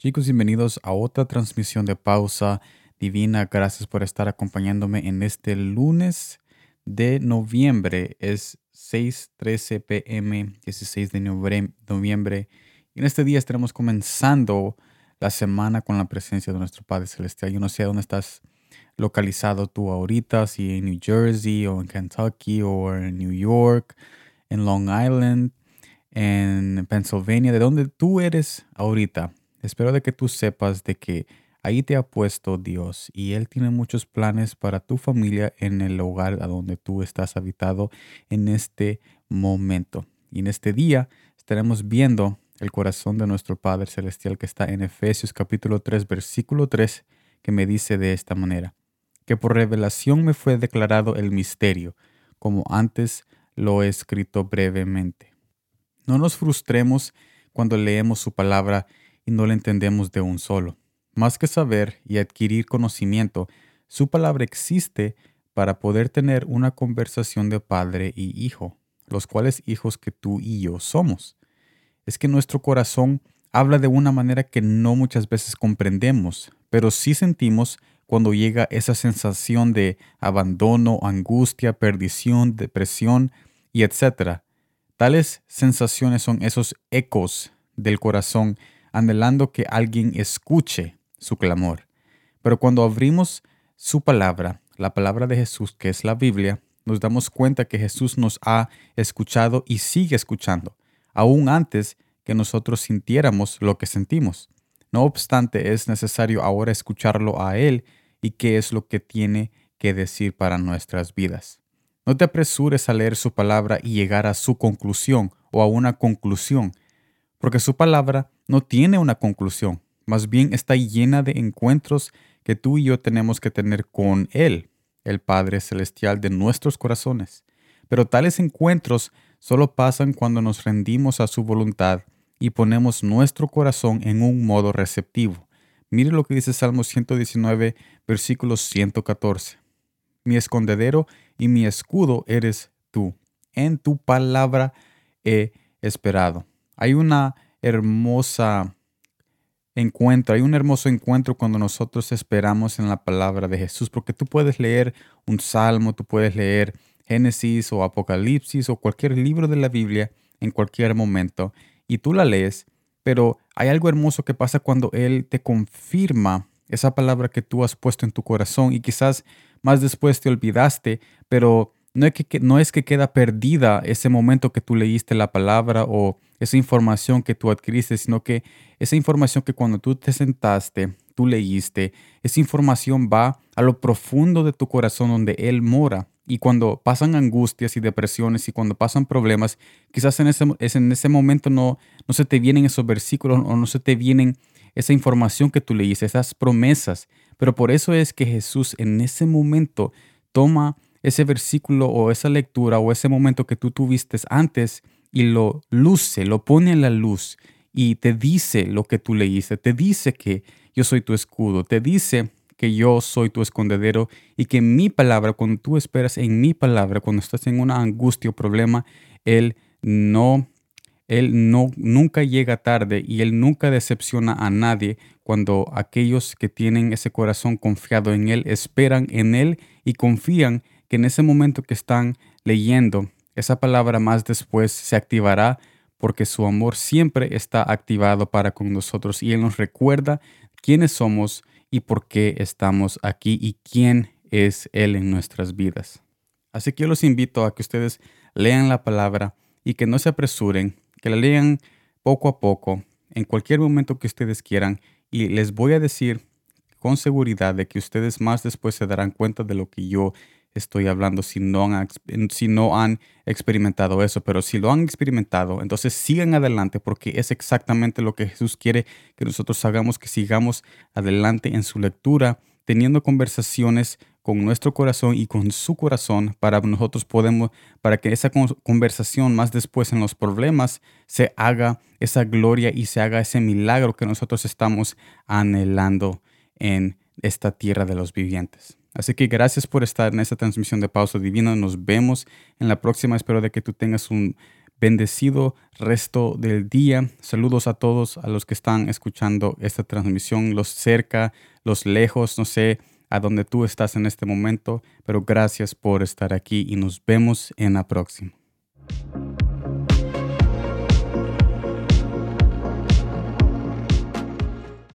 Chicos, bienvenidos a otra transmisión de pausa divina. Gracias por estar acompañándome en este lunes de noviembre. Es 6:13 pm, 16 de noviembre. Y en este día estaremos comenzando la semana con la presencia de nuestro Padre Celestial. Yo no sé dónde estás localizado tú ahorita, si en New Jersey o en Kentucky o en New York, en Long Island, en Pennsylvania, de dónde tú eres ahorita. Espero de que tú sepas de que ahí te ha puesto Dios y Él tiene muchos planes para tu familia en el hogar a donde tú estás habitado en este momento. Y en este día estaremos viendo el corazón de nuestro Padre Celestial que está en Efesios capítulo 3 versículo 3 que me dice de esta manera, que por revelación me fue declarado el misterio, como antes lo he escrito brevemente. No nos frustremos cuando leemos su palabra y no la entendemos de un solo. Más que saber y adquirir conocimiento, su palabra existe para poder tener una conversación de padre y hijo, los cuales hijos que tú y yo somos. Es que nuestro corazón habla de una manera que no muchas veces comprendemos, pero sí sentimos cuando llega esa sensación de abandono, angustia, perdición, depresión y etc. Tales sensaciones son esos ecos del corazón anhelando que alguien escuche su clamor. Pero cuando abrimos su palabra, la palabra de Jesús, que es la Biblia, nos damos cuenta que Jesús nos ha escuchado y sigue escuchando, aún antes que nosotros sintiéramos lo que sentimos. No obstante, es necesario ahora escucharlo a Él y qué es lo que tiene que decir para nuestras vidas. No te apresures a leer su palabra y llegar a su conclusión o a una conclusión, porque su palabra no tiene una conclusión, más bien está llena de encuentros que tú y yo tenemos que tener con Él, el Padre Celestial de nuestros corazones. Pero tales encuentros solo pasan cuando nos rendimos a su voluntad y ponemos nuestro corazón en un modo receptivo. Mire lo que dice Salmo 119, versículo 114. Mi escondedero y mi escudo eres tú. En tu palabra he esperado. Hay una hermosa encuentro, hay un hermoso encuentro cuando nosotros esperamos en la palabra de Jesús, porque tú puedes leer un salmo, tú puedes leer Génesis o Apocalipsis o cualquier libro de la Biblia en cualquier momento y tú la lees, pero hay algo hermoso que pasa cuando Él te confirma esa palabra que tú has puesto en tu corazón y quizás más después te olvidaste, pero no es que, no es que queda perdida ese momento que tú leíste la palabra o esa información que tú adquiriste, sino que esa información que cuando tú te sentaste, tú leíste, esa información va a lo profundo de tu corazón donde Él mora. Y cuando pasan angustias y depresiones y cuando pasan problemas, quizás en ese, en ese momento no, no se te vienen esos versículos o no se te vienen esa información que tú leíste, esas promesas. Pero por eso es que Jesús en ese momento toma ese versículo o esa lectura o ese momento que tú tuviste antes y lo luce, lo pone en la luz y te dice lo que tú leíste, te dice que yo soy tu escudo, te dice que yo soy tu escondedero y que mi palabra, cuando tú esperas en mi palabra, cuando estás en una angustia o problema, Él no, Él no, nunca llega tarde y Él nunca decepciona a nadie cuando aquellos que tienen ese corazón confiado en Él esperan en Él y confían que en ese momento que están leyendo esa palabra más después se activará porque su amor siempre está activado para con nosotros y Él nos recuerda quiénes somos y por qué estamos aquí y quién es Él en nuestras vidas. Así que yo los invito a que ustedes lean la palabra y que no se apresuren, que la lean poco a poco, en cualquier momento que ustedes quieran y les voy a decir con seguridad de que ustedes más después se darán cuenta de lo que yo estoy hablando si no, han, si no han experimentado eso, pero si lo han experimentado, entonces sigan adelante porque es exactamente lo que Jesús quiere que nosotros hagamos, que sigamos adelante en su lectura, teniendo conversaciones con nuestro corazón y con su corazón para nosotros podemos, para que esa conversación más después en los problemas se haga esa gloria y se haga ese milagro que nosotros estamos anhelando en esta tierra de los vivientes. Así que gracias por estar en esta transmisión de Pausa Divina. Nos vemos en la próxima. Espero de que tú tengas un bendecido resto del día. Saludos a todos a los que están escuchando esta transmisión, los cerca, los lejos, no sé a dónde tú estás en este momento, pero gracias por estar aquí y nos vemos en la próxima.